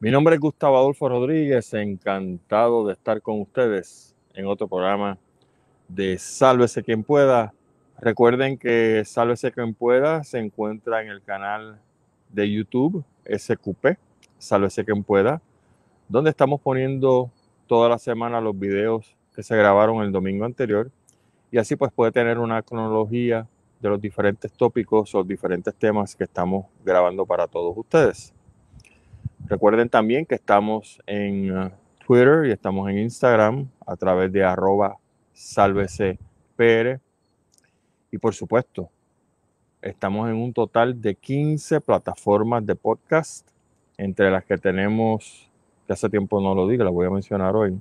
Mi nombre es Gustavo Adolfo Rodríguez, encantado de estar con ustedes en otro programa de Sálvese quien pueda. Recuerden que Sálvese quien pueda se encuentra en el canal de YouTube SQP, Sálvese quien pueda, donde estamos poniendo toda la semana los videos que se grabaron el domingo anterior y así pues puede tener una cronología de los diferentes tópicos o diferentes temas que estamos grabando para todos ustedes. Recuerden también que estamos en uh, Twitter y estamos en Instagram a través de arroba Y por supuesto, estamos en un total de 15 plataformas de podcast, entre las que tenemos, que hace tiempo no lo digo, la voy a mencionar hoy,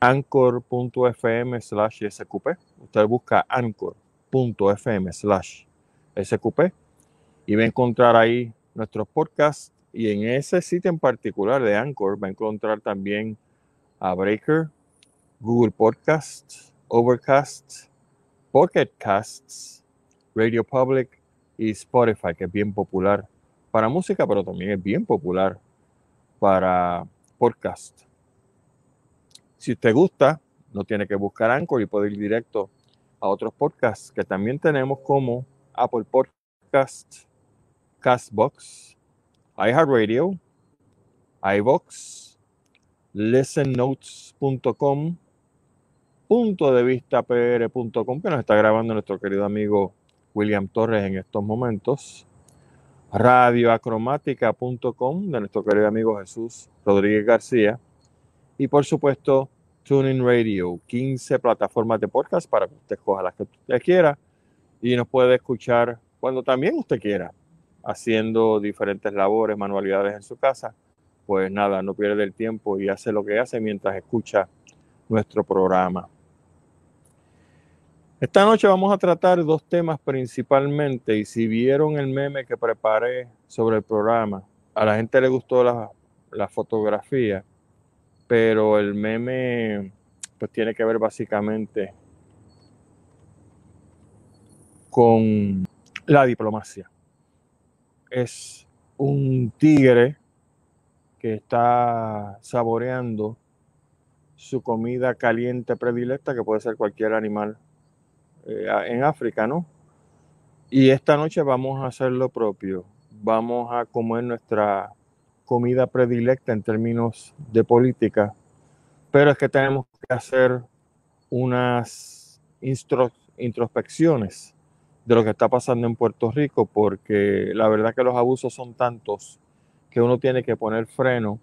anchor.fm slash sqp. Usted busca anchor fm slash sqp y va a encontrar ahí nuestros podcasts y en ese sitio en particular de Anchor va a encontrar también a Breaker, Google Podcasts, Overcast, Pocket Casts, Radio Public y Spotify, que es bien popular para música, pero también es bien popular para podcast. Si usted gusta, no tiene que buscar Anchor y puede ir directo a otros podcasts que también tenemos como Apple Podcast, Castbox, iHeartRadio, iVox, listennotes.com, punto de vista pr.com que nos está grabando nuestro querido amigo William Torres en estos momentos, radioacromática.com de nuestro querido amigo Jesús Rodríguez García y por supuesto TuneIn Radio, 15 plataformas de podcast para que usted coja las que usted quiera y nos puede escuchar cuando también usted quiera, haciendo diferentes labores, manualidades en su casa. Pues nada, no pierde el tiempo y hace lo que hace mientras escucha nuestro programa. Esta noche vamos a tratar dos temas principalmente y si vieron el meme que preparé sobre el programa, a la gente le gustó la, la fotografía pero el meme pues tiene que ver básicamente con la diplomacia. Es un tigre que está saboreando su comida caliente predilecta, que puede ser cualquier animal eh, en África, ¿no? Y esta noche vamos a hacer lo propio. Vamos a comer nuestra comida predilecta en términos de política, pero es que tenemos que hacer unas introspecciones de lo que está pasando en Puerto Rico, porque la verdad que los abusos son tantos que uno tiene que poner freno,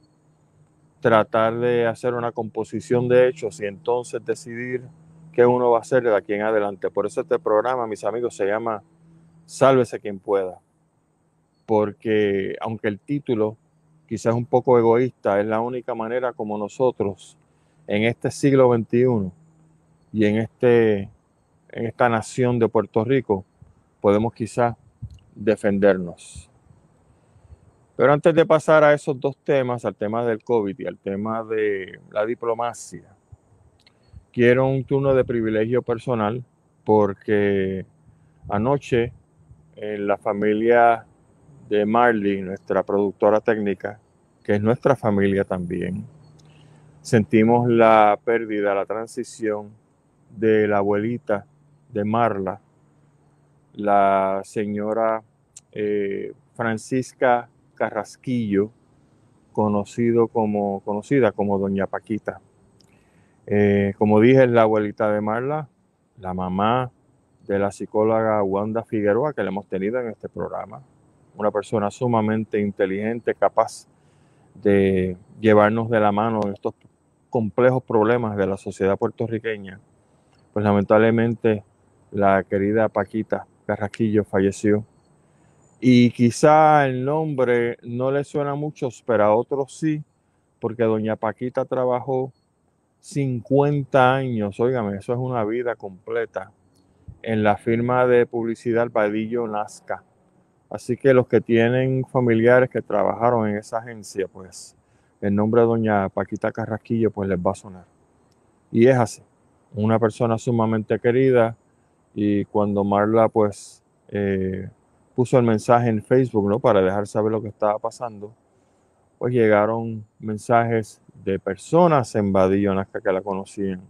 tratar de hacer una composición de hechos y entonces decidir qué uno va a hacer de aquí en adelante. Por eso este programa, mis amigos, se llama Sálvese quien pueda, porque aunque el título quizás un poco egoísta, es la única manera como nosotros en este siglo XXI y en, este, en esta nación de Puerto Rico podemos quizás defendernos. Pero antes de pasar a esos dos temas, al tema del COVID y al tema de la diplomacia, quiero un turno de privilegio personal porque anoche en la familia de Marley, nuestra productora técnica, que es nuestra familia también. Sentimos la pérdida, la transición de la abuelita de Marla, la señora eh, Francisca Carrasquillo, conocido como, conocida como Doña Paquita. Eh, como dije, es la abuelita de Marla, la mamá de la psicóloga Wanda Figueroa que le hemos tenido en este programa. Una persona sumamente inteligente, capaz de llevarnos de la mano en estos complejos problemas de la sociedad puertorriqueña, pues lamentablemente la querida Paquita Carraquillo falleció. Y quizá el nombre no le suena a muchos, pero a otros sí, porque doña Paquita trabajó 50 años, óigame, eso es una vida completa, en la firma de publicidad Vadillo Nazca Así que los que tienen familiares que trabajaron en esa agencia, pues el nombre de doña Paquita Carrasquillo pues les va a sonar. Y es así, una persona sumamente querida y cuando Marla pues eh, puso el mensaje en Facebook, ¿no? Para dejar saber lo que estaba pasando. Pues llegaron mensajes de personas en Badillo Nazca que la conocían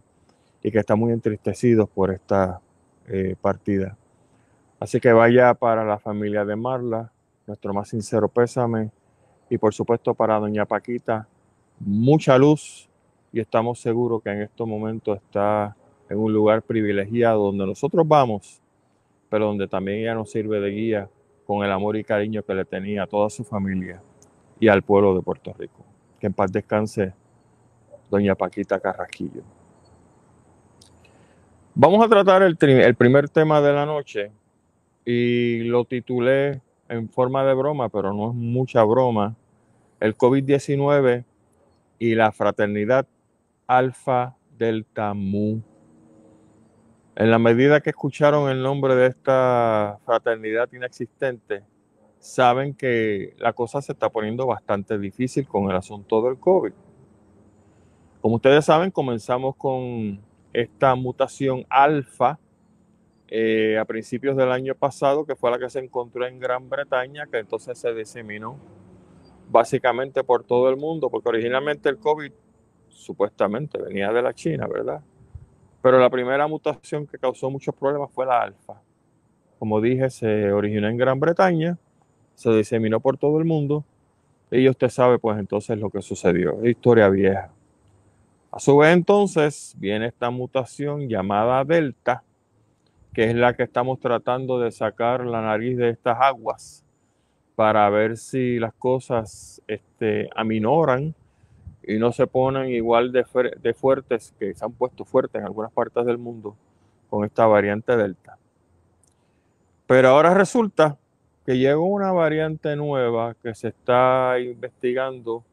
y que están muy entristecidos por esta eh, partida. Así que vaya para la familia de Marla, nuestro más sincero pésame y por supuesto para doña Paquita, mucha luz y estamos seguros que en estos momentos está en un lugar privilegiado donde nosotros vamos, pero donde también ella nos sirve de guía con el amor y cariño que le tenía a toda su familia y al pueblo de Puerto Rico. Que en paz descanse doña Paquita Carrasquillo. Vamos a tratar el, el primer tema de la noche y lo titulé en forma de broma, pero no es mucha broma, el COVID-19 y la fraternidad Alfa Delta Mu. En la medida que escucharon el nombre de esta fraternidad inexistente, saben que la cosa se está poniendo bastante difícil con el asunto del COVID. Como ustedes saben, comenzamos con esta mutación alfa eh, a principios del año pasado, que fue la que se encontró en Gran Bretaña, que entonces se diseminó básicamente por todo el mundo, porque originalmente el COVID supuestamente venía de la China, ¿verdad? Pero la primera mutación que causó muchos problemas fue la alfa. Como dije, se originó en Gran Bretaña, se diseminó por todo el mundo y usted sabe pues entonces lo que sucedió. Historia vieja. A su vez entonces viene esta mutación llamada Delta, que es la que estamos tratando de sacar la nariz de estas aguas para ver si las cosas este, aminoran y no se ponen igual de, de fuertes que se han puesto fuertes en algunas partes del mundo con esta variante Delta. Pero ahora resulta que llegó una variante nueva que se está investigando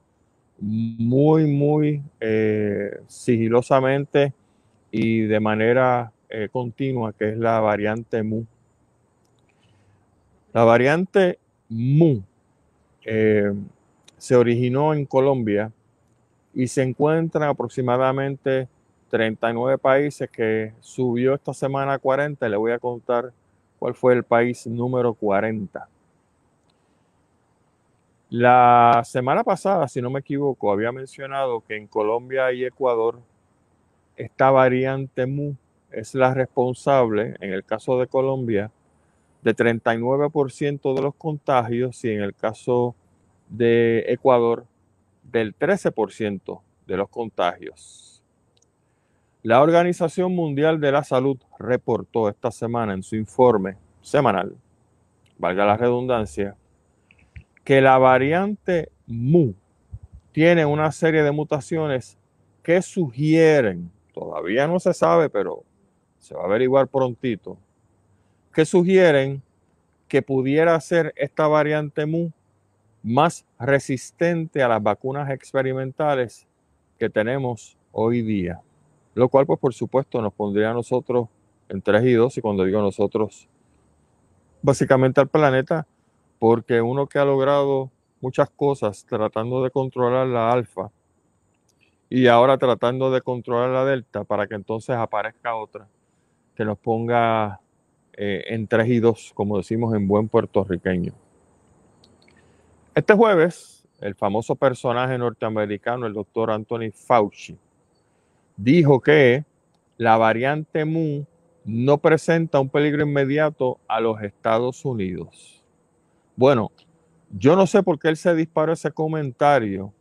muy, muy eh, sigilosamente y de manera eh, continua, que es la variante Mu. La variante Mu eh, se originó en Colombia y se encuentra aproximadamente 39 países que subió esta semana a 40. Le voy a contar cuál fue el país número 40. La semana pasada, si no me equivoco, había mencionado que en Colombia y Ecuador esta variante MU es la responsable, en el caso de Colombia, de 39% de los contagios y en el caso de Ecuador del 13% de los contagios. La Organización Mundial de la Salud reportó esta semana en su informe semanal, valga la redundancia, que la variante MU tiene una serie de mutaciones que sugieren, todavía no se sabe, pero se va a averiguar prontito, que sugieren que pudiera ser esta variante MU más resistente a las vacunas experimentales que tenemos hoy día. Lo cual, pues por supuesto, nos pondría a nosotros en 3 y 2, y cuando digo nosotros, básicamente al planeta, porque uno que ha logrado muchas cosas tratando de controlar la alfa y ahora tratando de controlar la delta para que entonces aparezca otra que nos ponga eh, en 3 y 2, como decimos en buen puertorriqueño. Este jueves, el famoso personaje norteamericano, el doctor Anthony Fauci, dijo que la variante Mu no presenta un peligro inmediato a los Estados Unidos. Bueno, yo no sé por qué él se disparó ese comentario,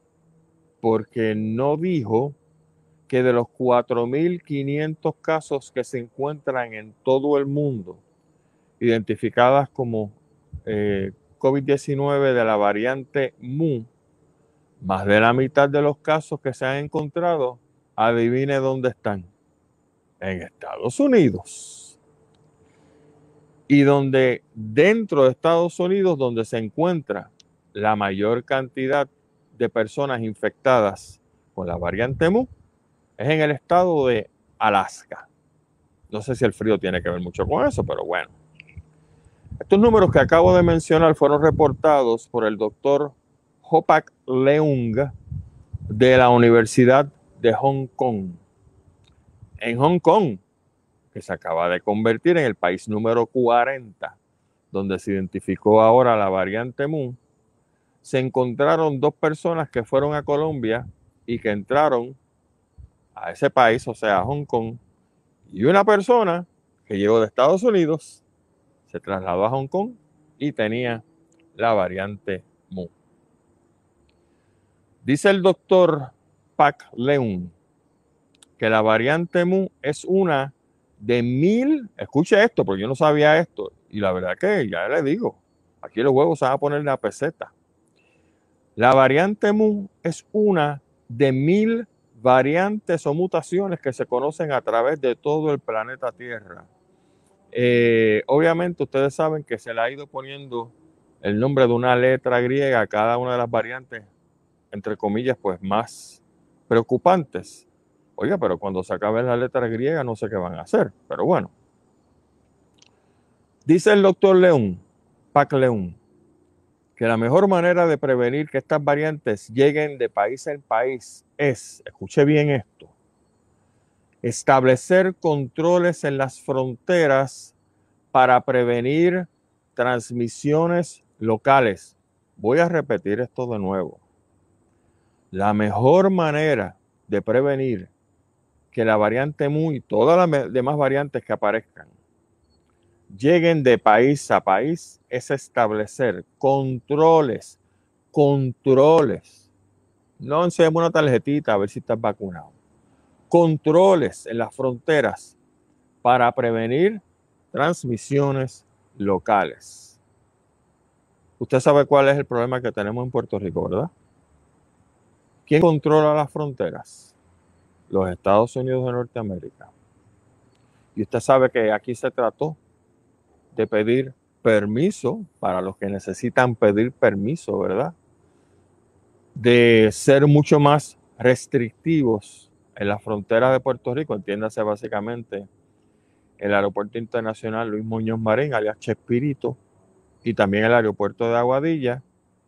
porque no dijo que de los 4.500 casos que se encuentran en todo el mundo, identificadas como eh, COVID-19 de la variante Mu, más de la mitad de los casos que se han encontrado, adivine dónde están. En Estados Unidos. Y donde dentro de Estados Unidos, donde se encuentra la mayor cantidad de personas infectadas con la variante Mu, es en el estado de Alaska. No sé si el frío tiene que ver mucho con eso, pero bueno. Estos números que acabo de mencionar fueron reportados por el doctor Hopak Leung de la Universidad de Hong Kong. En Hong Kong, que se acaba de convertir en el país número 40 donde se identificó ahora la variante Mu, se encontraron dos personas que fueron a Colombia y que entraron a ese país, o sea, a Hong Kong, y una persona que llegó de Estados Unidos, se trasladó a Hong Kong y tenía la variante Mu. Dice el doctor Pac Leung que la variante Mu es una de mil, escuche esto, porque yo no sabía esto, y la verdad que ya le digo, aquí los huevos se van a poner la peseta. La variante Mu es una de mil variantes o mutaciones que se conocen a través de todo el planeta Tierra. Eh, obviamente ustedes saben que se le ha ido poniendo el nombre de una letra griega a cada una de las variantes, entre comillas, pues más preocupantes. Oiga, pero cuando se acabe la letra griega no sé qué van a hacer, pero bueno. Dice el doctor León, Pac León, que la mejor manera de prevenir que estas variantes lleguen de país en país es, escuche bien esto, establecer controles en las fronteras para prevenir transmisiones locales. Voy a repetir esto de nuevo. La mejor manera de prevenir que la variante MU y todas las demás variantes que aparezcan lleguen de país a país es establecer controles, controles. No enseñemos una tarjetita a ver si estás vacunado controles en las fronteras para prevenir transmisiones locales. Usted sabe cuál es el problema que tenemos en Puerto Rico, ¿verdad? ¿Quién controla las fronteras? Los Estados Unidos de Norteamérica. Y usted sabe que aquí se trató de pedir permiso para los que necesitan pedir permiso, ¿verdad? De ser mucho más restrictivos en la frontera de Puerto Rico, entiéndase básicamente el Aeropuerto Internacional Luis Muñoz Marín, alias Chespirito, y también el aeropuerto de Aguadilla.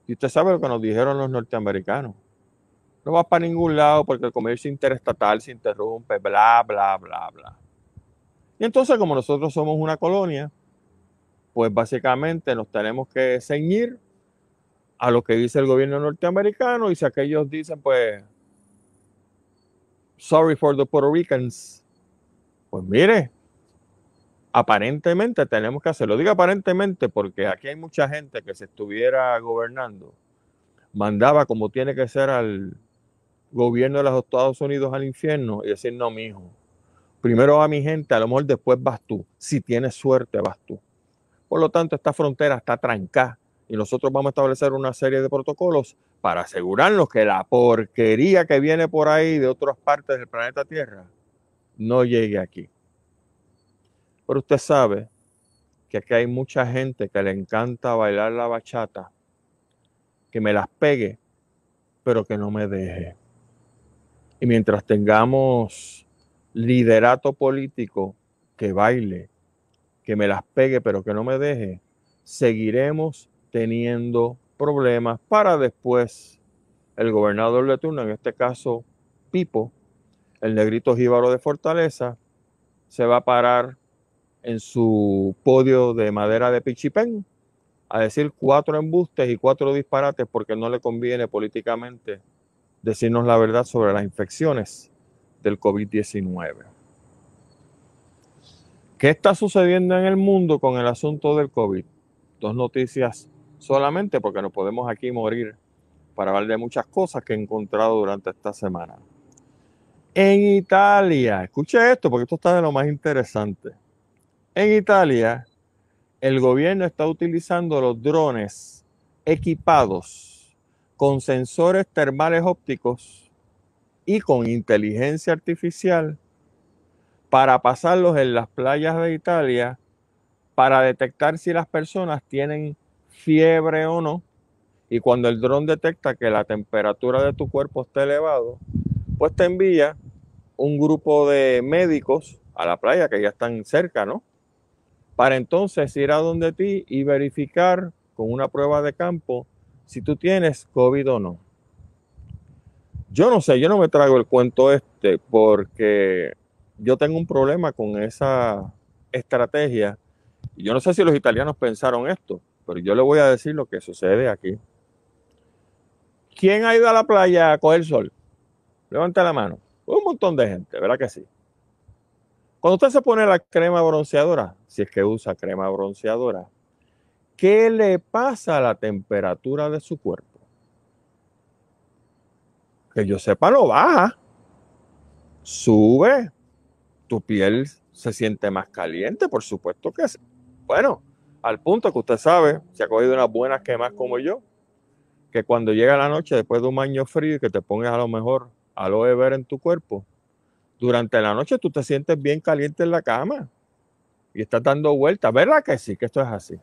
Y usted sabe lo que nos dijeron los norteamericanos. No va para ningún lado porque el comercio interestatal se interrumpe, bla, bla, bla, bla. Y entonces, como nosotros somos una colonia, pues básicamente nos tenemos que ceñir a lo que dice el gobierno norteamericano y si aquellos dicen, pues sorry for the Puerto Ricans. Pues mire, aparentemente tenemos que hacerlo. Digo aparentemente porque aquí hay mucha gente que se estuviera gobernando, mandaba como tiene que ser al gobierno de los Estados Unidos al infierno y decir, no, mi hijo, primero va mi gente, a lo mejor después vas tú. Si tienes suerte, vas tú. Por lo tanto, esta frontera está trancada y nosotros vamos a establecer una serie de protocolos para asegurarnos que la porquería que viene por ahí de otras partes del planeta Tierra no llegue aquí. Pero usted sabe que aquí hay mucha gente que le encanta bailar la bachata, que me las pegue, pero que no me deje. Y mientras tengamos liderato político que baile, que me las pegue, pero que no me deje, seguiremos teniendo problemas para después el gobernador de turno, en este caso Pipo, el negrito jíbaro de Fortaleza, se va a parar en su podio de madera de Pichipén a decir cuatro embustes y cuatro disparates porque no le conviene políticamente decirnos la verdad sobre las infecciones del COVID-19. ¿Qué está sucediendo en el mundo con el asunto del COVID? Dos noticias solamente porque nos podemos aquí morir para hablar de muchas cosas que he encontrado durante esta semana. En Italia, escuche esto porque esto está de lo más interesante. En Italia, el gobierno está utilizando los drones equipados con sensores termales ópticos y con inteligencia artificial para pasarlos en las playas de Italia para detectar si las personas tienen fiebre o no, y cuando el dron detecta que la temperatura de tu cuerpo está elevado, pues te envía un grupo de médicos a la playa que ya están cerca, ¿no? Para entonces ir a donde ti y verificar con una prueba de campo si tú tienes COVID o no. Yo no sé, yo no me trago el cuento este porque yo tengo un problema con esa estrategia yo no sé si los italianos pensaron esto, pero yo le voy a decir lo que sucede aquí. ¿Quién ha ido a la playa a coger sol? Levanta la mano. Un montón de gente, ¿verdad que sí? Cuando usted se pone la crema bronceadora, si es que usa crema bronceadora, ¿qué le pasa a la temperatura de su cuerpo? Que yo sepa, no baja. Sube. Tu piel se siente más caliente, por supuesto que sí. Bueno, al punto que usted sabe, se ha cogido unas buenas quemas como yo, que cuando llega la noche, después de un baño frío y que te pongas a lo mejor aloe vera en tu cuerpo, durante la noche tú te sientes bien caliente en la cama y estás dando vueltas. ¿Verdad que sí? Que esto es así.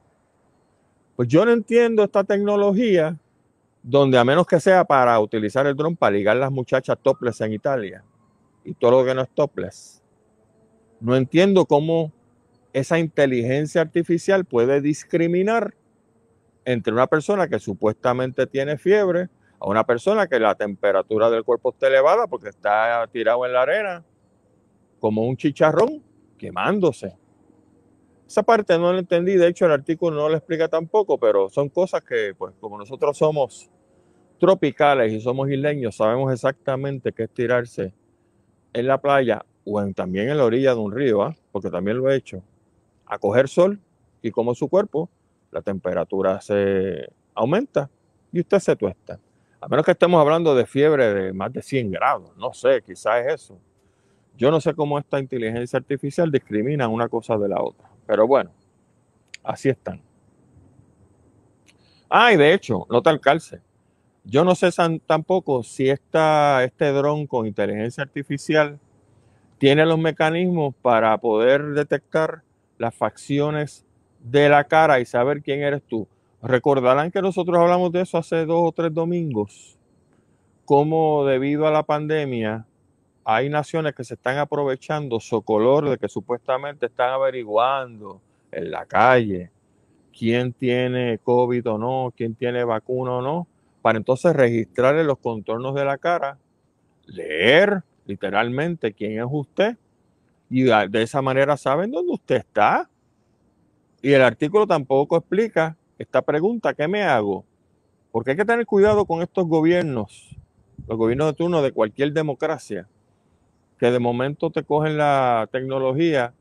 Pues yo no entiendo esta tecnología donde a menos que sea para utilizar el dron para ligar las muchachas topless en Italia y todo lo que no es topless. No entiendo cómo esa inteligencia artificial puede discriminar entre una persona que supuestamente tiene fiebre a una persona que la temperatura del cuerpo está elevada porque está tirado en la arena como un chicharrón quemándose. Esa parte no la entendí, de hecho el artículo no lo explica tampoco, pero son cosas que, pues como nosotros somos tropicales y somos isleños, sabemos exactamente qué es tirarse en la playa o también en la orilla de un río, ¿ah? porque también lo he hecho, a coger sol y como su cuerpo, la temperatura se aumenta y usted se tuesta. A menos que estemos hablando de fiebre de más de 100 grados, no sé, quizás es eso. Yo no sé cómo esta inteligencia artificial discrimina una cosa de la otra, pero bueno, así están. Ah, y de hecho, nota el calce. Yo no sé tampoco si esta, este dron con inteligencia artificial tiene los mecanismos para poder detectar las facciones de la cara y saber quién eres tú. Recordarán que nosotros hablamos de eso hace dos o tres domingos, como debido a la pandemia hay naciones que se están aprovechando su color de que supuestamente están averiguando en la calle quién tiene COVID o no, quién tiene vacuna o no, para entonces registrarle los contornos de la cara, leer literalmente quién es usted y de esa manera saben dónde usted está. Y el artículo tampoco explica esta pregunta, ¿qué me hago? Porque hay que tener cuidado con estos gobiernos, los gobiernos de turno de cualquier democracia, que de momento te cogen la tecnología,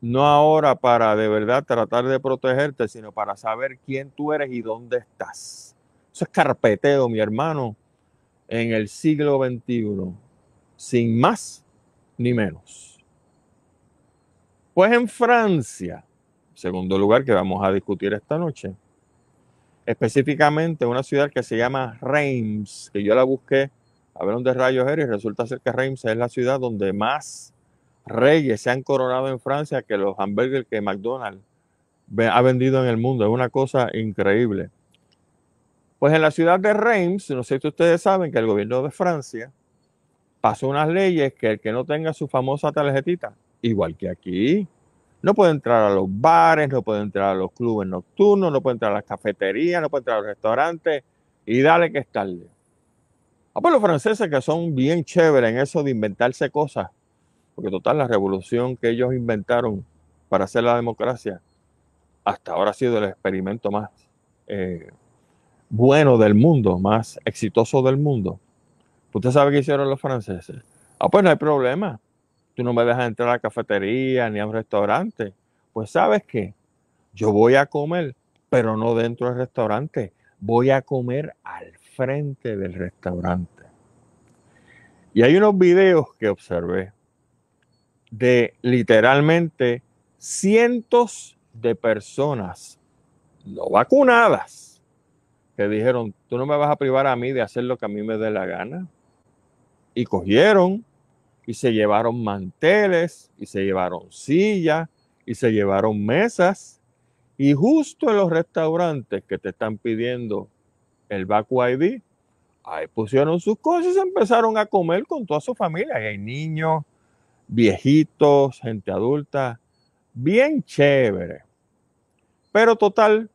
no ahora para de verdad tratar de protegerte, sino para saber quién tú eres y dónde estás. Eso es carpeteo, mi hermano, en el siglo XXI, sin más ni menos. Pues en Francia, segundo lugar que vamos a discutir esta noche, específicamente una ciudad que se llama Reims, que yo la busqué a ver dónde rayos era y resulta ser que Reims es la ciudad donde más reyes se han coronado en Francia que los hamburgues que McDonald's ha vendido en el mundo. Es una cosa increíble. Pues en la ciudad de Reims, no sé si ustedes saben que el gobierno de Francia pasó unas leyes que el que no tenga su famosa tarjetita, igual que aquí, no puede entrar a los bares, no puede entrar a los clubes nocturnos, no puede entrar a las cafeterías, no puede entrar a los restaurantes y dale que es tarde. Ah, pues los franceses que son bien chéveres en eso de inventarse cosas, porque total la revolución que ellos inventaron para hacer la democracia, hasta ahora ha sido el experimento más eh, bueno del mundo, más exitoso del mundo. ¿Usted sabe qué hicieron los franceses? Ah, pues no hay problema. Tú no me dejas entrar a la cafetería ni a un restaurante. Pues sabes qué? Yo voy a comer, pero no dentro del restaurante. Voy a comer al frente del restaurante. Y hay unos videos que observé de literalmente cientos de personas no vacunadas que dijeron, tú no me vas a privar a mí de hacer lo que a mí me dé la gana. Y cogieron y se llevaron manteles y se llevaron sillas y se llevaron mesas. Y justo en los restaurantes que te están pidiendo el Baku ID, ahí pusieron sus cosas y se empezaron a comer con toda su familia. Y hay niños, viejitos, gente adulta, bien chévere. Pero total,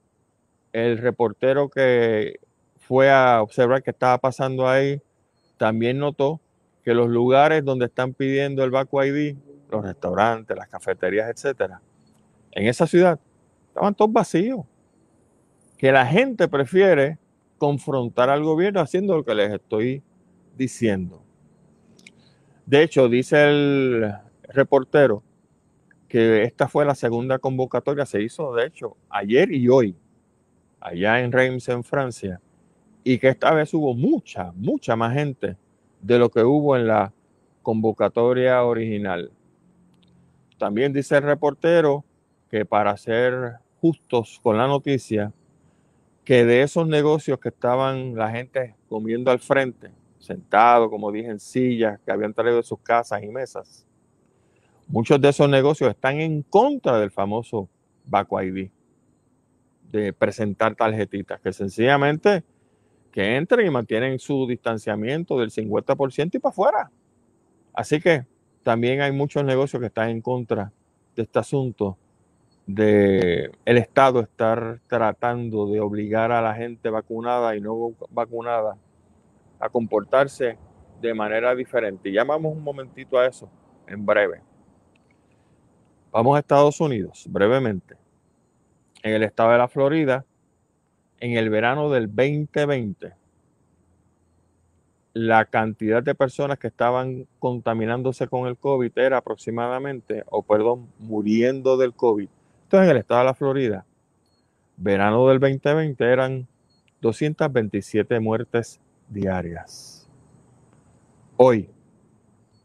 el reportero que fue a observar qué estaba pasando ahí también notó que los lugares donde están pidiendo el Baco ID, los restaurantes, las cafeterías, etcétera, en esa ciudad, estaban todos vacíos. Que la gente prefiere confrontar al gobierno haciendo lo que les estoy diciendo. De hecho, dice el reportero que esta fue la segunda convocatoria, se hizo de hecho ayer y hoy, allá en Reims, en Francia, y que esta vez hubo mucha, mucha más gente de lo que hubo en la convocatoria original. También dice el reportero que para ser justos con la noticia, que de esos negocios que estaban la gente comiendo al frente, sentado, como dije, en sillas que habían traído de sus casas y mesas, muchos de esos negocios están en contra del famoso Baco ID, de presentar tarjetitas, que sencillamente que entren y mantienen su distanciamiento del 50% y para afuera. Así que también hay muchos negocios que están en contra de este asunto de el Estado estar tratando de obligar a la gente vacunada y no vacunada a comportarse de manera diferente. Y llamamos un momentito a eso en breve. Vamos a Estados Unidos, brevemente. En el estado de la Florida, en el verano del 2020, la cantidad de personas que estaban contaminándose con el COVID era aproximadamente, o perdón, muriendo del COVID. Entonces, en el estado de la Florida, verano del 2020 eran 227 muertes diarias. Hoy,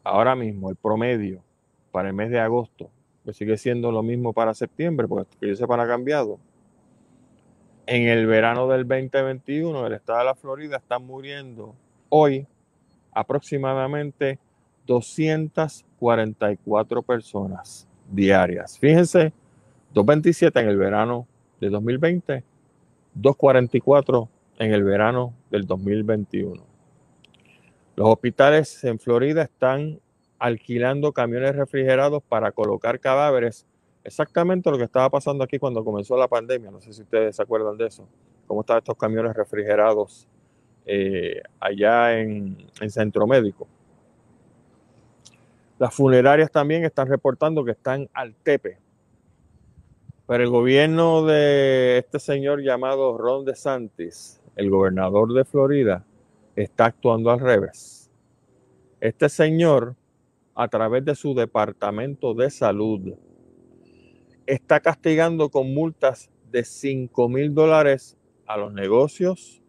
ahora mismo, el promedio para el mes de agosto, que sigue siendo lo mismo para septiembre, porque que yo sepa ha cambiado. En el verano del 2021, el estado de la Florida está muriendo hoy aproximadamente 244 personas diarias. Fíjense, 227 en el verano de 2020, 244 en el verano del 2021. Los hospitales en Florida están alquilando camiones refrigerados para colocar cadáveres. Exactamente lo que estaba pasando aquí cuando comenzó la pandemia. No sé si ustedes se acuerdan de eso. Cómo estaban estos camiones refrigerados eh, allá en, en Centro Médico. Las funerarias también están reportando que están al tepe. Pero el gobierno de este señor llamado Ron DeSantis, el gobernador de Florida, está actuando al revés. Este señor, a través de su departamento de salud, está castigando con multas de 5 mil dólares a los negocios,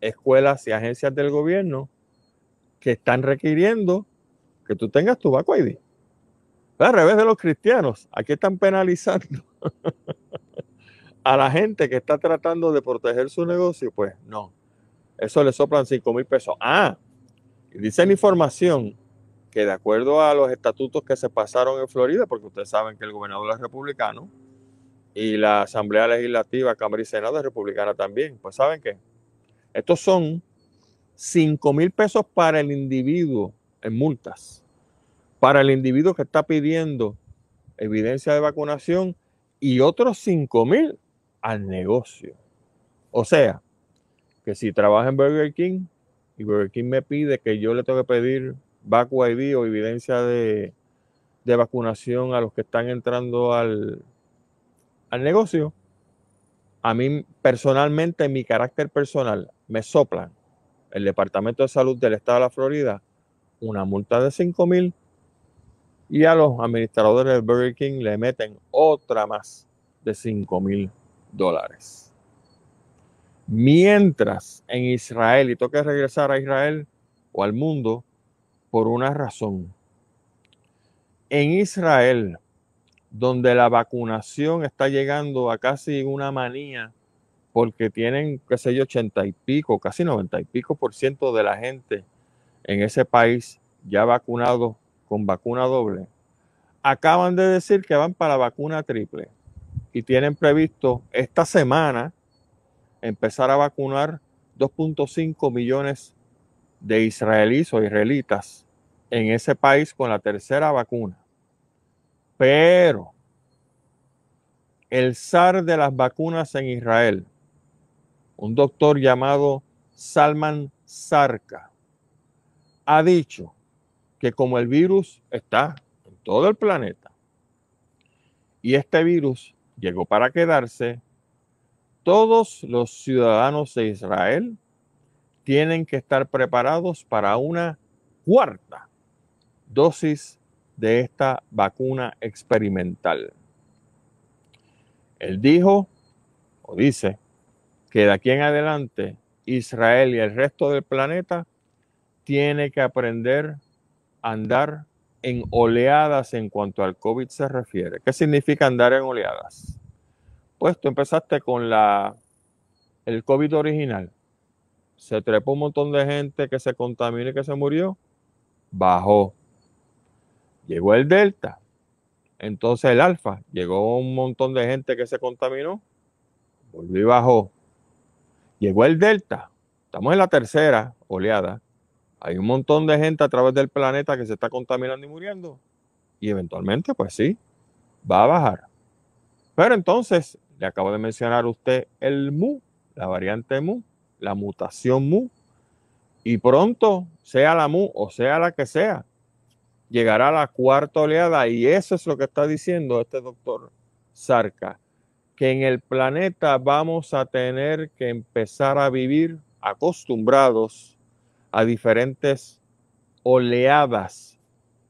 escuelas y agencias del gobierno que están requiriendo que tú tengas tu Baco ID. Al revés de los cristianos, aquí están penalizando a la gente que está tratando de proteger su negocio. Pues no, eso le soplan 5 mil pesos. Ah, dice la información que de acuerdo a los estatutos que se pasaron en Florida, porque ustedes saben que el gobernador es republicano y la Asamblea Legislativa, Cámara y Senado es republicana también, pues saben qué, estos son 5 mil pesos para el individuo en multas. Para el individuo que está pidiendo evidencia de vacunación y otros 5 mil al negocio. O sea, que si trabaja en Burger King y Burger King me pide que yo le tengo que pedir Vacu ID o evidencia de, de vacunación a los que están entrando al, al negocio, a mí personalmente, en mi carácter personal, me soplan el Departamento de Salud del Estado de la Florida una multa de 5 mil y a los administradores del Burger King le meten otra más de 5 mil dólares. Mientras en Israel, y toca regresar a Israel o al mundo por una razón. En Israel, donde la vacunación está llegando a casi una manía porque tienen, qué sé yo, ochenta y pico, casi noventa y pico por ciento de la gente en ese país ya vacunado con vacuna doble, acaban de decir que van para vacuna triple y tienen previsto esta semana empezar a vacunar 2.5 millones de israelíes o israelitas en ese país con la tercera vacuna. Pero el zar de las vacunas en Israel, un doctor llamado Salman Sarka, ha dicho que como el virus está en todo el planeta y este virus llegó para quedarse. Todos los ciudadanos de Israel tienen que estar preparados para una cuarta dosis de esta vacuna experimental. Él dijo, o dice, que de aquí en adelante Israel y el resto del planeta tiene que aprender a andar en oleadas en cuanto al COVID se refiere. ¿Qué significa andar en oleadas? Pues tú empezaste con la, el COVID original. Se trepó un montón de gente que se contaminó y que se murió. Bajó. Llegó el Delta. Entonces el Alfa. Llegó un montón de gente que se contaminó. Volvió y bajó. Llegó el Delta. Estamos en la tercera oleada. Hay un montón de gente a través del planeta que se está contaminando y muriendo. Y eventualmente, pues sí, va a bajar. Pero entonces, le acabo de mencionar a usted el MU, la variante MU, la mutación MU. Y pronto, sea la MU o sea la que sea, llegará la cuarta oleada. Y eso es lo que está diciendo este doctor Sarka, que en el planeta vamos a tener que empezar a vivir acostumbrados a diferentes oleadas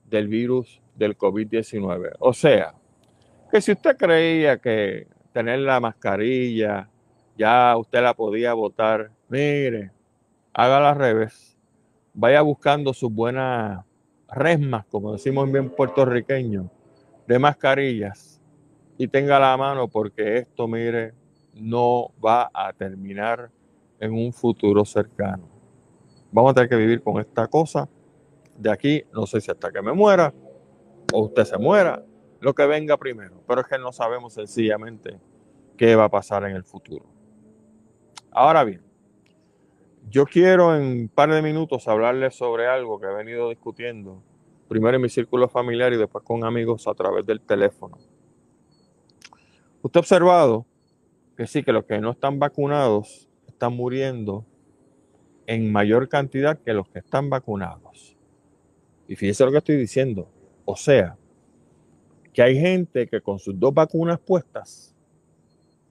del virus del COVID-19. O sea, que si usted creía que tener la mascarilla ya usted la podía votar, mire, haga la revés, vaya buscando sus buenas resmas, como decimos bien puertorriqueño, de mascarillas y tenga la mano porque esto, mire, no va a terminar en un futuro cercano. Vamos a tener que vivir con esta cosa de aquí, no sé si hasta que me muera o usted se muera, lo que venga primero, pero es que no sabemos sencillamente qué va a pasar en el futuro. Ahora bien, yo quiero en un par de minutos hablarles sobre algo que he venido discutiendo, primero en mi círculo familiar y después con amigos a través del teléfono. Usted ha observado que sí, que los que no están vacunados están muriendo en mayor cantidad que los que están vacunados. Y fíjese lo que estoy diciendo. O sea, que hay gente que con sus dos vacunas puestas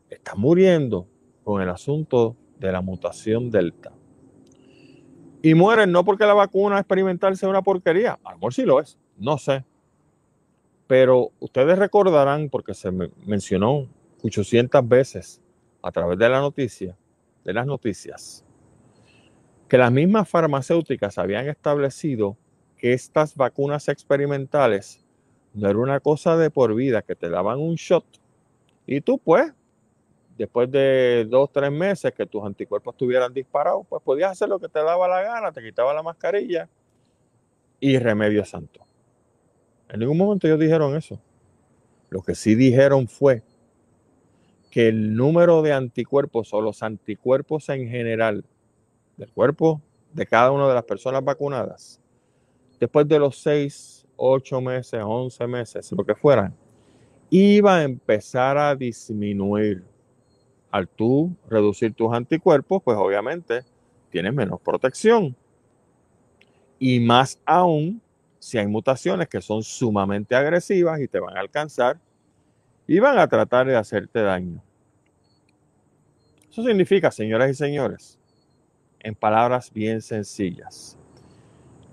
está muriendo con el asunto de la mutación delta. Y mueren no porque la vacuna experimental sea una porquería, a lo mejor sí lo es, no sé. Pero ustedes recordarán, porque se mencionó 800 veces a través de la noticia, de las noticias, que las mismas farmacéuticas habían establecido que estas vacunas experimentales no era una cosa de por vida, que te daban un shot y tú pues, después de dos, tres meses que tus anticuerpos estuvieran disparados, pues podías hacer lo que te daba la gana, te quitaba la mascarilla y remedio santo. En ningún momento ellos dijeron eso. Lo que sí dijeron fue que el número de anticuerpos o los anticuerpos en general del cuerpo de cada una de las personas vacunadas, después de los 6, 8 meses, 11 meses, lo que fueran, iba a empezar a disminuir. Al tú reducir tus anticuerpos, pues obviamente tienes menos protección. Y más aún si hay mutaciones que son sumamente agresivas y te van a alcanzar y van a tratar de hacerte daño. Eso significa, señoras y señores, en palabras bien sencillas,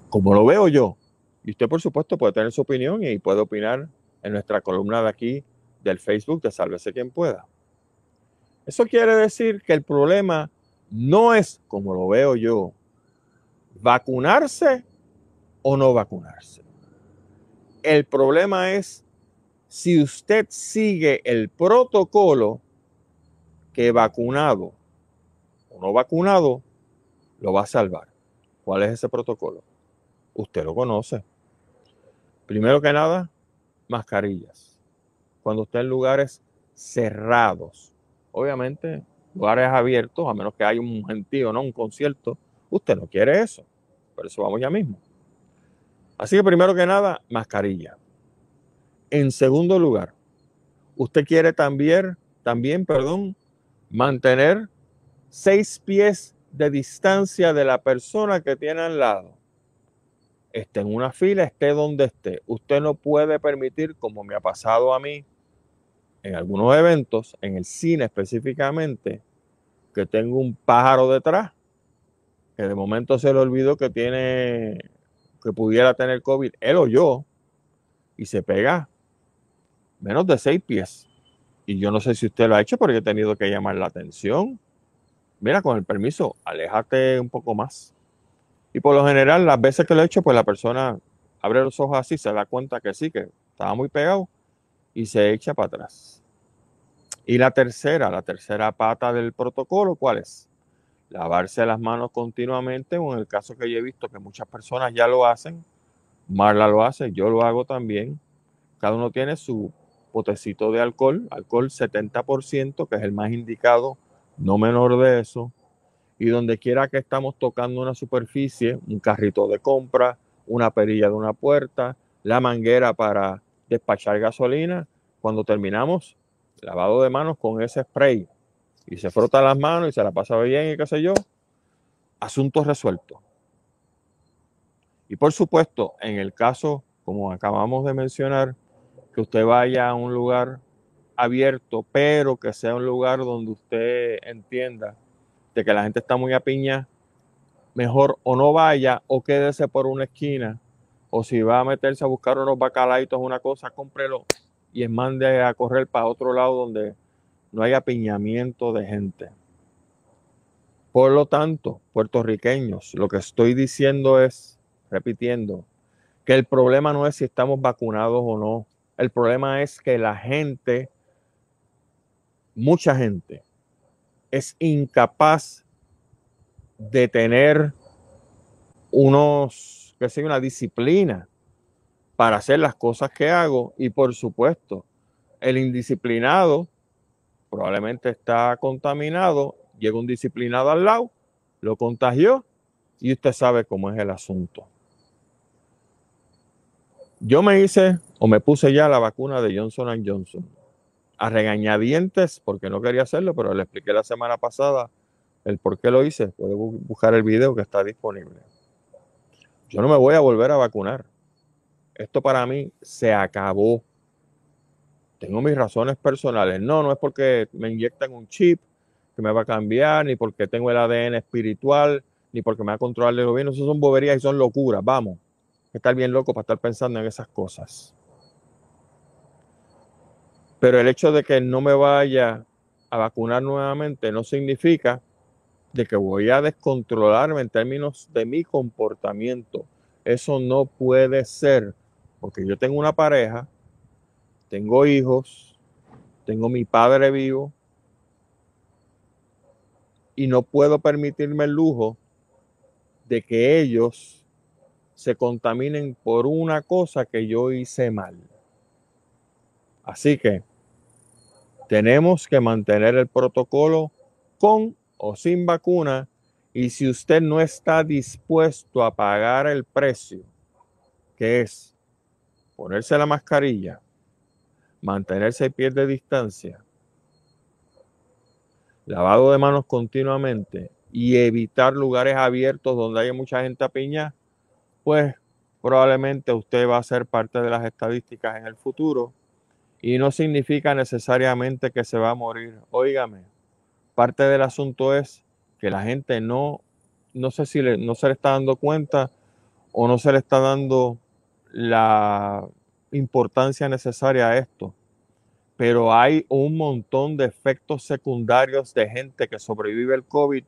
como lo veo yo, y usted por supuesto puede tener su opinión y puede opinar en nuestra columna de aquí del Facebook de Sálvese quien pueda. Eso quiere decir que el problema no es, como lo veo yo, vacunarse o no vacunarse. El problema es si usted sigue el protocolo que vacunado o no vacunado lo va a salvar. ¿Cuál es ese protocolo? Usted lo conoce. Primero que nada, mascarillas. Cuando esté en lugares cerrados, obviamente lugares abiertos, a menos que haya un gentío, no un concierto, usted no quiere eso. Por eso vamos ya mismo. Así que primero que nada, mascarilla. En segundo lugar, usted quiere también, también, perdón, mantener seis pies de distancia de la persona que tiene al lado. Esté en una fila, esté donde esté. Usted no puede permitir, como me ha pasado a mí, en algunos eventos, en el cine específicamente, que tengo un pájaro detrás, que de momento se le olvidó que tiene, que pudiera tener COVID, él o yo, y se pega menos de seis pies. Y yo no sé si usted lo ha hecho, porque he tenido que llamar la atención. Mira, con el permiso, aléjate un poco más. Y por lo general, las veces que lo he hecho, pues la persona abre los ojos así, se da cuenta que sí, que estaba muy pegado y se echa para atrás. Y la tercera, la tercera pata del protocolo, ¿cuál es? Lavarse las manos continuamente, o en el caso que yo he visto que muchas personas ya lo hacen, Marla lo hace, yo lo hago también. Cada uno tiene su potecito de alcohol, alcohol 70%, que es el más indicado, no menor de eso. Y donde quiera que estamos tocando una superficie, un carrito de compra, una perilla de una puerta, la manguera para despachar gasolina, cuando terminamos, lavado de manos con ese spray y se frota las manos y se la pasa bien y qué sé yo, asunto resuelto. Y por supuesto, en el caso, como acabamos de mencionar, que usted vaya a un lugar abierto, pero que sea un lugar donde usted entienda de que la gente está muy a piña, mejor o no vaya o quédese por una esquina, o si va a meterse a buscar unos bacalaitos, una cosa, cómprelo y mande a correr para otro lado donde no hay apiñamiento de gente. Por lo tanto, puertorriqueños, lo que estoy diciendo es, repitiendo, que el problema no es si estamos vacunados o no. El problema es que la gente, mucha gente, es incapaz de tener unos, que sea, una disciplina para hacer las cosas que hago y por supuesto, el indisciplinado probablemente está contaminado, llega un disciplinado al lado, lo contagió y usted sabe cómo es el asunto. Yo me hice o me puse ya la vacuna de Johnson Johnson a regañadientes porque no quería hacerlo, pero le expliqué la semana pasada el por qué lo hice. Puede buscar el video que está disponible. Yo no me voy a volver a vacunar. Esto para mí se acabó. Tengo mis razones personales. No, no es porque me inyectan un chip que me va a cambiar, ni porque tengo el ADN espiritual, ni porque me va a controlar el gobierno. Eso son boberías y son locuras. Vamos, estar bien loco para estar pensando en esas cosas. Pero el hecho de que no me vaya a vacunar nuevamente no significa de que voy a descontrolarme en términos de mi comportamiento. Eso no puede ser, porque yo tengo una pareja, tengo hijos, tengo mi padre vivo y no puedo permitirme el lujo de que ellos se contaminen por una cosa que yo hice mal. Así que tenemos que mantener el protocolo con o sin vacuna y si usted no está dispuesto a pagar el precio, que es ponerse la mascarilla, mantenerse a pie de distancia, lavado de manos continuamente y evitar lugares abiertos donde haya mucha gente a piña, pues probablemente usted va a ser parte de las estadísticas en el futuro y no significa necesariamente que se va a morir. Óigame, parte del asunto es que la gente no, no sé si no se le está dando cuenta o no se le está dando la importancia necesaria a esto. Pero hay un montón de efectos secundarios de gente que sobrevive al COVID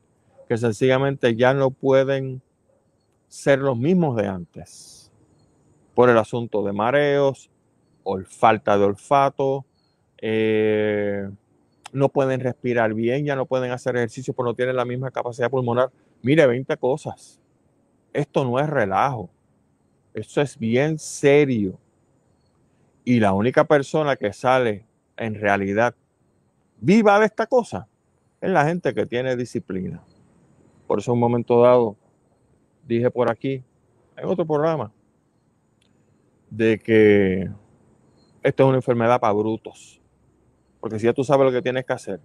que sencillamente ya no pueden ser los mismos de antes. Por el asunto de mareos, o falta de olfato, eh, no pueden respirar bien, ya no pueden hacer ejercicio porque no tienen la misma capacidad pulmonar. Mire, 20 cosas. Esto no es relajo. Esto es bien serio. Y la única persona que sale en realidad viva de esta cosa es la gente que tiene disciplina. Por eso en un momento dado dije por aquí, en otro programa, de que esto es una enfermedad para brutos. Porque si ya tú sabes lo que tienes que hacer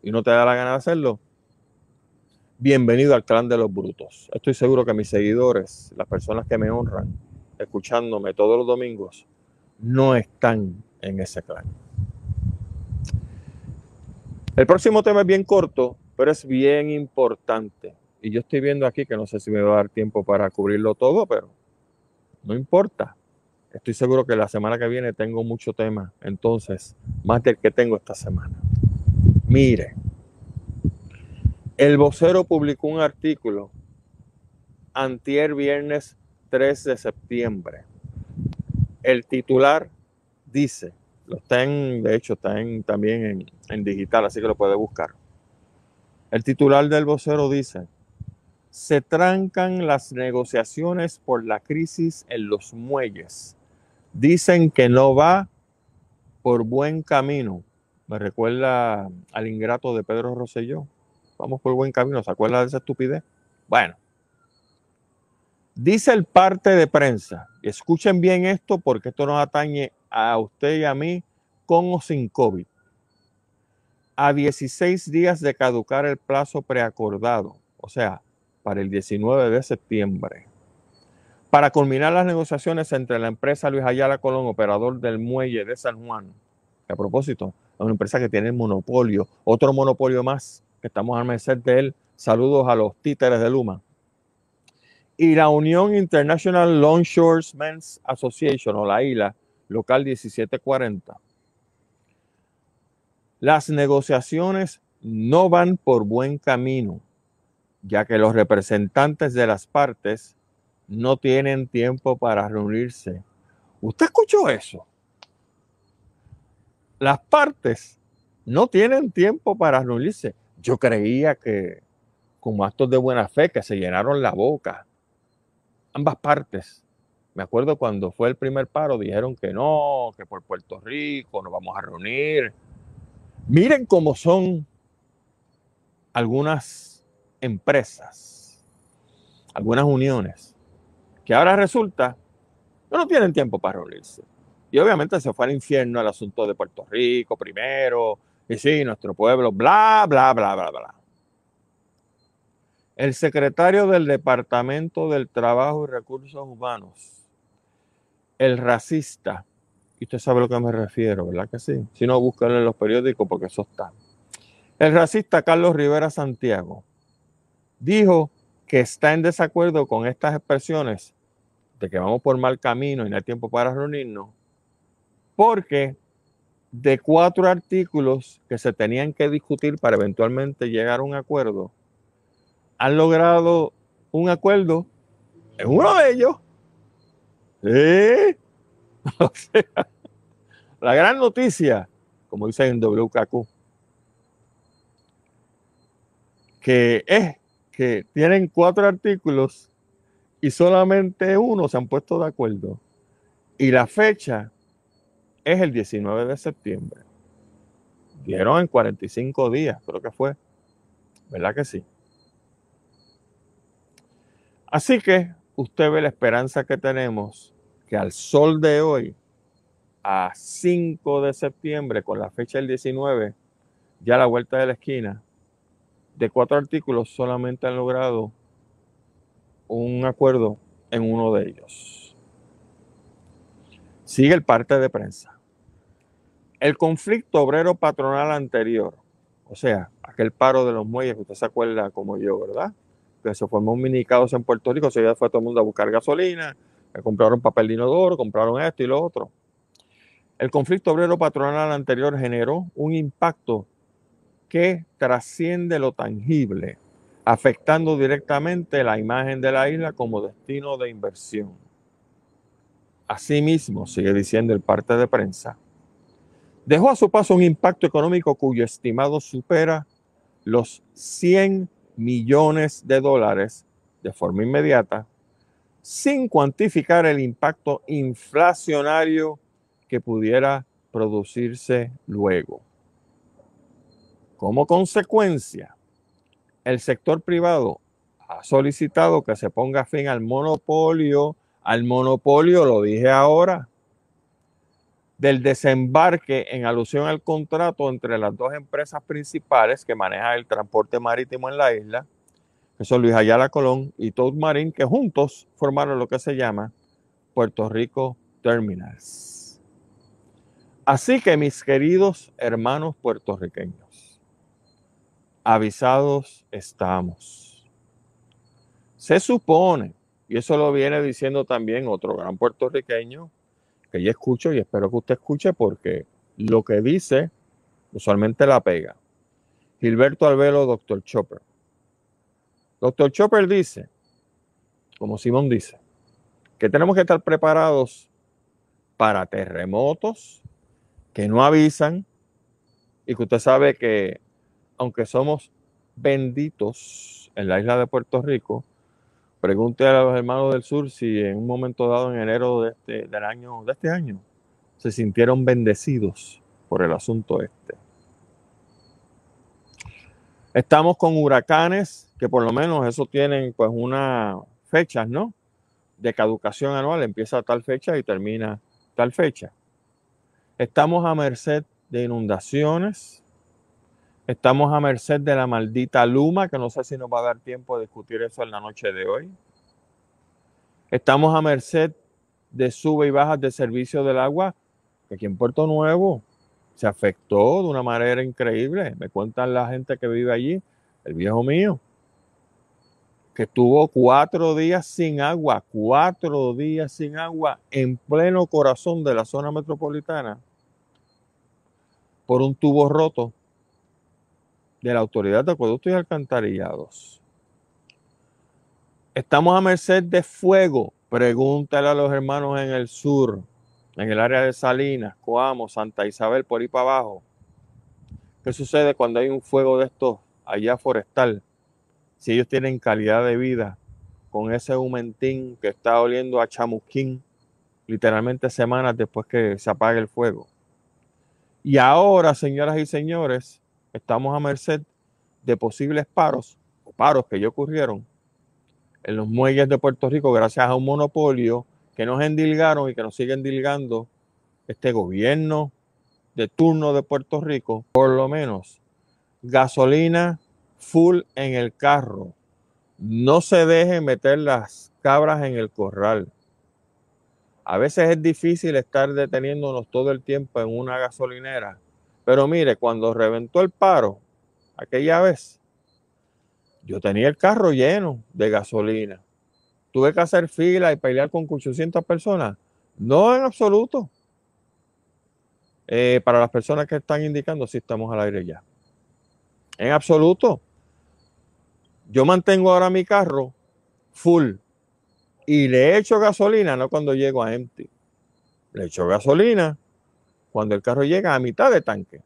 y no te da la gana de hacerlo, bienvenido al clan de los brutos. Estoy seguro que mis seguidores, las personas que me honran, escuchándome todos los domingos, no están en ese clan. El próximo tema es bien corto, pero es bien importante. Y yo estoy viendo aquí que no sé si me va a dar tiempo para cubrirlo todo, pero no importa. Estoy seguro que la semana que viene tengo mucho tema, entonces, más del que tengo esta semana. Mire, el vocero publicó un artículo antier viernes 3 de septiembre. El titular dice, lo está en, de hecho está en, también en, en digital, así que lo puede buscar. El titular del vocero dice, se trancan las negociaciones por la crisis en los muelles. Dicen que no va por buen camino. Me recuerda al ingrato de Pedro Rosselló. Vamos por buen camino. ¿Se acuerda de esa estupidez? Bueno, Dice el parte de prensa, escuchen bien esto porque esto nos atañe a usted y a mí con o sin COVID. A 16 días de caducar el plazo preacordado, o sea, para el 19 de septiembre, para culminar las negociaciones entre la empresa Luis Ayala Colón, operador del muelle de San Juan, que a propósito, es una empresa que tiene monopolio, otro monopolio más, que estamos a merced de él. Saludos a los títeres de Luma y la Unión International Longshoremen's Association o la ILA, local 1740. Las negociaciones no van por buen camino, ya que los representantes de las partes no tienen tiempo para reunirse. ¿Usted escuchó eso? Las partes no tienen tiempo para reunirse. Yo creía que como actos de buena fe que se llenaron la boca ambas partes. Me acuerdo cuando fue el primer paro, dijeron que no, que por Puerto Rico nos vamos a reunir. Miren cómo son algunas empresas, algunas uniones, que ahora resulta que no tienen tiempo para reunirse. Y obviamente se fue al infierno el asunto de Puerto Rico primero, y sí, nuestro pueblo, bla, bla, bla, bla, bla. El secretario del Departamento del Trabajo y Recursos Humanos, el racista, y usted sabe a lo que me refiero, ¿verdad que sí? Si no, búsquenlo en los periódicos porque eso está. El racista Carlos Rivera Santiago dijo que está en desacuerdo con estas expresiones de que vamos por mal camino y no hay tiempo para reunirnos, porque de cuatro artículos que se tenían que discutir para eventualmente llegar a un acuerdo, han logrado un acuerdo en uno de ellos. O sea, la gran noticia, como dice en WKQ, que es que tienen cuatro artículos y solamente uno se han puesto de acuerdo. Y la fecha es el 19 de septiembre. Dieron en 45 días, creo que fue. ¿Verdad que sí? Así que usted ve la esperanza que tenemos que al sol de hoy, a 5 de septiembre, con la fecha del 19, ya a la vuelta de la esquina, de cuatro artículos solamente han logrado un acuerdo en uno de ellos. Sigue el parte de prensa. El conflicto obrero patronal anterior, o sea, aquel paro de los muelles usted se acuerda como yo, ¿verdad? que se formó un mini caos en Puerto Rico, se fue todo el mundo a buscar gasolina, compraron papel de inodoro, compraron esto y lo otro. El conflicto obrero patronal anterior generó un impacto que trasciende lo tangible, afectando directamente la imagen de la isla como destino de inversión. Asimismo, sigue diciendo el parte de prensa, dejó a su paso un impacto económico cuyo estimado supera los 100 millones de dólares de forma inmediata, sin cuantificar el impacto inflacionario que pudiera producirse luego. Como consecuencia, el sector privado ha solicitado que se ponga fin al monopolio, al monopolio, lo dije ahora, del desembarque en alusión al contrato entre las dos empresas principales que manejan el transporte marítimo en la isla, que son Luis Ayala Colón y Toad Marine, que juntos formaron lo que se llama Puerto Rico Terminals. Así que mis queridos hermanos puertorriqueños, avisados estamos. Se supone, y eso lo viene diciendo también otro gran puertorriqueño, que yo escucho y espero que usted escuche porque lo que dice usualmente la pega. Gilberto Albelo, doctor Chopper. Doctor Chopper dice, como Simón dice, que tenemos que estar preparados para terremotos que no avisan y que usted sabe que aunque somos benditos en la isla de Puerto Rico, pregunte a los hermanos del sur si en un momento dado en enero de este, del año, de este año se sintieron bendecidos por el asunto este. Estamos con huracanes, que por lo menos eso tienen pues una fechas, ¿no? De caducación anual, empieza a tal fecha y termina tal fecha. Estamos a merced de inundaciones, estamos a merced de la maldita luma, que no sé si nos va a dar tiempo de discutir eso en la noche de hoy. Estamos a merced de sube y bajas de servicio del agua, que aquí en Puerto Nuevo se afectó de una manera increíble. Me cuentan la gente que vive allí, el viejo mío, que estuvo cuatro días sin agua, cuatro días sin agua en pleno corazón de la zona metropolitana por un tubo roto de la Autoridad de Acueductos y Alcantarillados. Estamos a merced de fuego. Pregúntale a los hermanos en el sur, en el área de Salinas, Coamo, Santa Isabel, por ahí para abajo. ¿Qué sucede cuando hay un fuego de estos allá forestal? si ellos tienen calidad de vida con ese humentín que está oliendo a chamusquín literalmente semanas después que se apague el fuego. Y ahora, señoras y señores, estamos a merced de posibles paros o paros que ya ocurrieron en los muelles de Puerto Rico gracias a un monopolio que nos endilgaron y que nos siguen dilgando este gobierno de turno de Puerto Rico, por lo menos gasolina full en el carro. No se deje meter las cabras en el corral. A veces es difícil estar deteniéndonos todo el tiempo en una gasolinera. Pero mire, cuando reventó el paro, aquella vez, yo tenía el carro lleno de gasolina. Tuve que hacer fila y pelear con 800 personas. No en absoluto. Eh, para las personas que están indicando si estamos al aire ya. En absoluto. Yo mantengo ahora mi carro full y le echo gasolina, no cuando llego a empty. Le echo gasolina cuando el carro llega a mitad de tanque.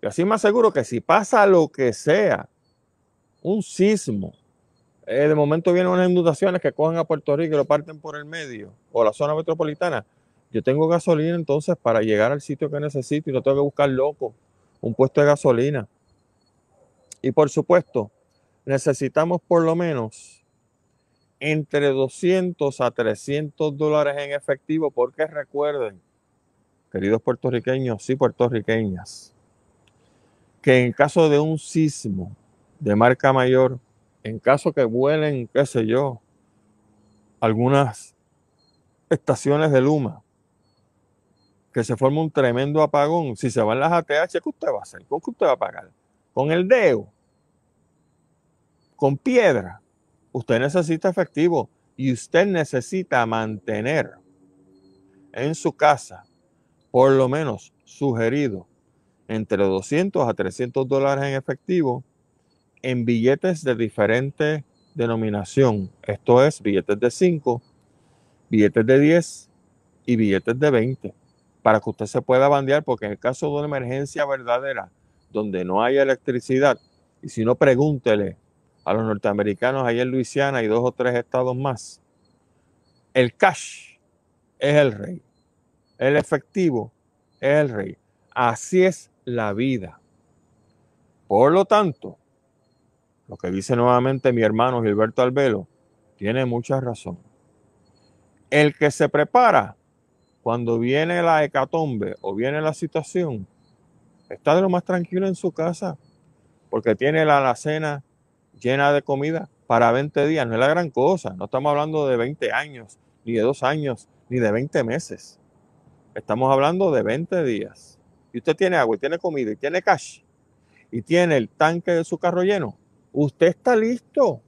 Y así más seguro que si pasa lo que sea, un sismo, eh, de momento vienen unas inundaciones que cogen a Puerto Rico y lo parten por el medio, o la zona metropolitana, yo tengo gasolina entonces para llegar al sitio que necesito y no tengo que buscar loco un puesto de gasolina. Y por supuesto, necesitamos por lo menos entre 200 a 300 dólares en efectivo, porque recuerden, queridos puertorriqueños y puertorriqueñas, que en caso de un sismo de marca mayor, en caso que vuelen, qué sé yo, algunas estaciones de Luma, que se forme un tremendo apagón, si se van las ATH, ¿qué usted va a hacer? ¿Con qué usted va a pagar? ¿Con el DEO? con piedra, usted necesita efectivo y usted necesita mantener en su casa, por lo menos sugerido, entre 200 a 300 dólares en efectivo en billetes de diferente denominación. Esto es billetes de 5, billetes de 10 y billetes de 20 para que usted se pueda bandear porque en el caso de una emergencia verdadera donde no haya electricidad y si no pregúntele a los norteamericanos ahí en Luisiana y dos o tres estados más. El cash es el rey. El efectivo es el rey. Así es la vida. Por lo tanto, lo que dice nuevamente mi hermano Gilberto Albelo tiene mucha razón. El que se prepara cuando viene la hecatombe o viene la situación, está de lo más tranquilo en su casa porque tiene la alacena llena de comida para 20 días. No es la gran cosa. No estamos hablando de 20 años, ni de dos años, ni de 20 meses. Estamos hablando de 20 días. Y usted tiene agua y tiene comida y tiene cash. y tiene el tanque de su carro lleno, usted está listo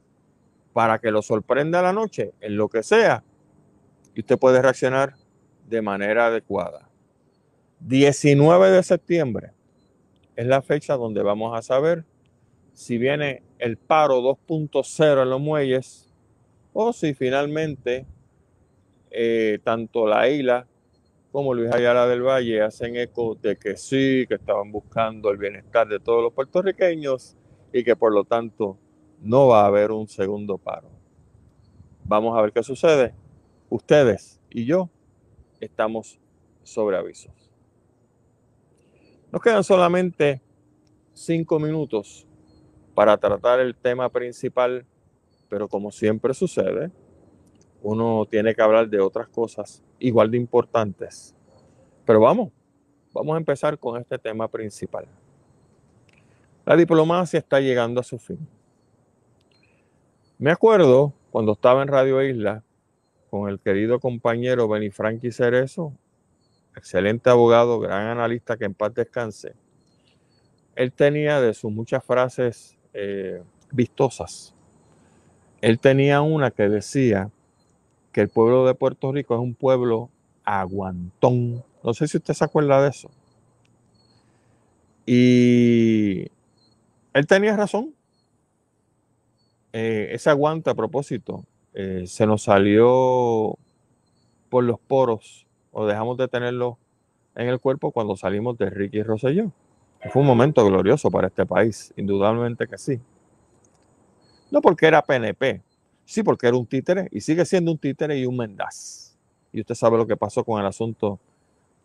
para que lo sorprenda la noche en lo que sea y usted puede reaccionar de manera adecuada. 19 de septiembre es la fecha donde vamos a saber si viene el paro 2.0 en los muelles o si finalmente eh, tanto la isla como Luis Ayala del Valle hacen eco de que sí, que estaban buscando el bienestar de todos los puertorriqueños y que por lo tanto no va a haber un segundo paro. Vamos a ver qué sucede. Ustedes y yo estamos sobre avisos. Nos quedan solamente cinco minutos para tratar el tema principal, pero como siempre sucede, uno tiene que hablar de otras cosas igual de importantes. Pero vamos, vamos a empezar con este tema principal. La diplomacia está llegando a su fin. Me acuerdo cuando estaba en Radio Isla con el querido compañero Benifranqui Cerezo, excelente abogado, gran analista que en paz descanse. Él tenía de sus muchas frases eh, vistosas, él tenía una que decía que el pueblo de Puerto Rico es un pueblo aguantón. No sé si usted se acuerda de eso. Y él tenía razón. Eh, ese aguante a propósito eh, se nos salió por los poros o dejamos de tenerlo en el cuerpo cuando salimos de Ricky Rosselló. Fue un momento glorioso para este país, indudablemente que sí. No porque era PNP, Sí, porque era un títere y sigue siendo un títere y un mendaz. Y usted sabe lo que pasó con el asunto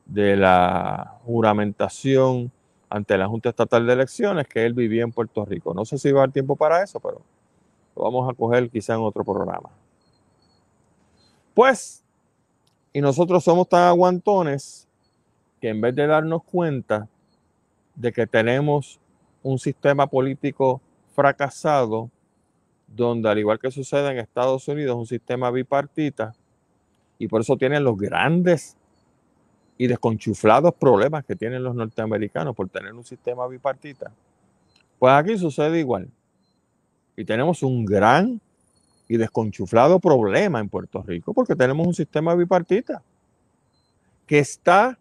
de la juramentación ante la Junta Estatal de Elecciones, que él vivía en Puerto Rico. No sé si va a haber tiempo para eso, pero lo vamos a coger quizá en otro programa. Pues, y nosotros somos tan aguantones que en vez de darnos cuenta de que tenemos un sistema político fracasado, donde al igual que sucede en Estados Unidos, un sistema bipartita, y por eso tienen los grandes y desconchuflados problemas que tienen los norteamericanos por tener un sistema bipartita. Pues aquí sucede igual. Y tenemos un gran y desconchuflado problema en Puerto Rico porque tenemos un sistema bipartita que está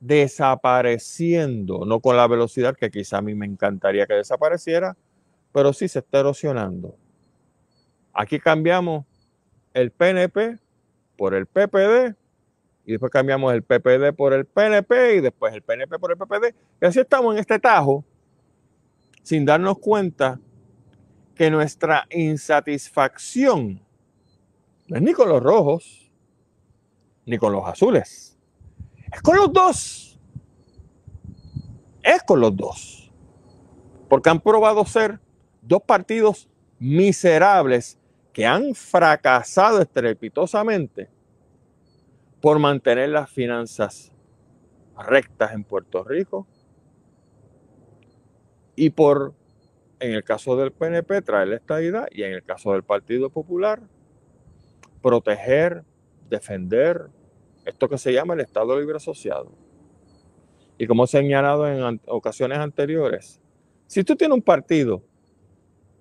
desapareciendo, no con la velocidad que quizá a mí me encantaría que desapareciera, pero sí se está erosionando. Aquí cambiamos el PNP por el PPD y después cambiamos el PPD por el PNP y después el PNP por el PPD. Y así estamos en este tajo sin darnos cuenta que nuestra insatisfacción no es ni con los rojos ni con los azules. Es con los dos. Es con los dos. Porque han probado ser dos partidos miserables que han fracasado estrepitosamente por mantener las finanzas rectas en Puerto Rico y por, en el caso del PNP, traer la estabilidad y en el caso del Partido Popular, proteger, defender esto que se llama el Estado Libre Asociado. Y como he señalado en ocasiones anteriores, si tú tienes un partido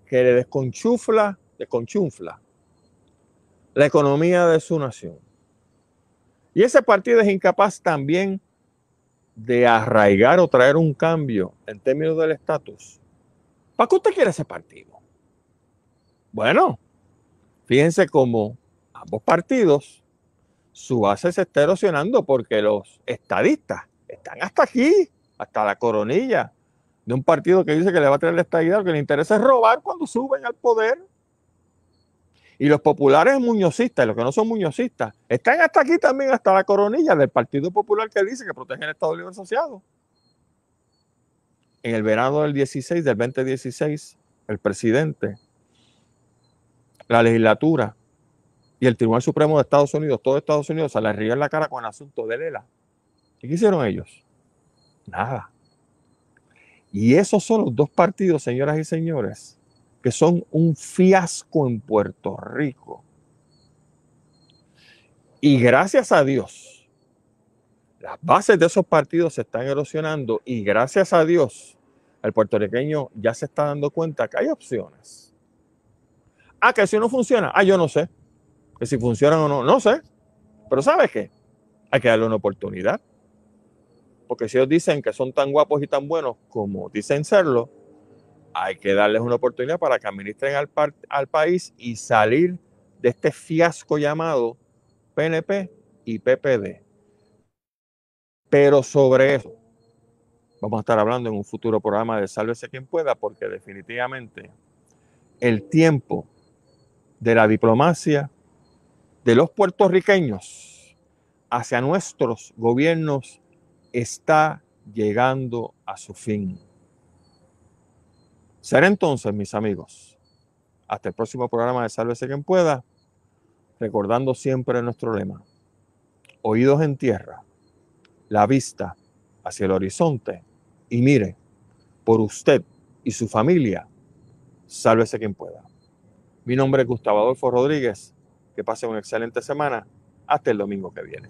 que le desconchufla conchunfla la economía de su nación. Y ese partido es incapaz también de arraigar o traer un cambio en términos del estatus. ¿Para qué usted quiere ese partido? Bueno, fíjense cómo ambos partidos, su base se está erosionando porque los estadistas están hasta aquí, hasta la coronilla de un partido que dice que le va a traer la estadidad, lo que le interesa es robar cuando suben al poder. Y los populares muñozistas, y los que no son muñozistas, están hasta aquí también, hasta la coronilla del Partido Popular que dice que protege el Estado Libre Asociado. En el verano del 16, del 2016, el presidente, la legislatura y el Tribunal Supremo de Estados Unidos, todo Estados Unidos, se le ríe en la cara con el asunto de Lela. ¿Y qué hicieron ellos? Nada. Y esos son los dos partidos, señoras y señores, que son un fiasco en Puerto Rico. Y gracias a Dios, las bases de esos partidos se están erosionando y gracias a Dios, El puertorriqueño ya se está dando cuenta que hay opciones. Ah, que si no funciona, ah, yo no sé. Que si funcionan o no, no sé. Pero ¿sabes qué? Hay que darle una oportunidad. Porque si ellos dicen que son tan guapos y tan buenos como dicen serlo, hay que darles una oportunidad para que administren al, al país y salir de este fiasco llamado PNP y PPD. Pero sobre eso vamos a estar hablando en un futuro programa de Sálvese quien pueda, porque definitivamente el tiempo de la diplomacia de los puertorriqueños hacia nuestros gobiernos está llegando a su fin. Será entonces, mis amigos, hasta el próximo programa de Sálvese quien pueda, recordando siempre nuestro lema, oídos en tierra, la vista hacia el horizonte y mire, por usted y su familia, sálvese quien pueda. Mi nombre es Gustavo Adolfo Rodríguez, que pase una excelente semana, hasta el domingo que viene.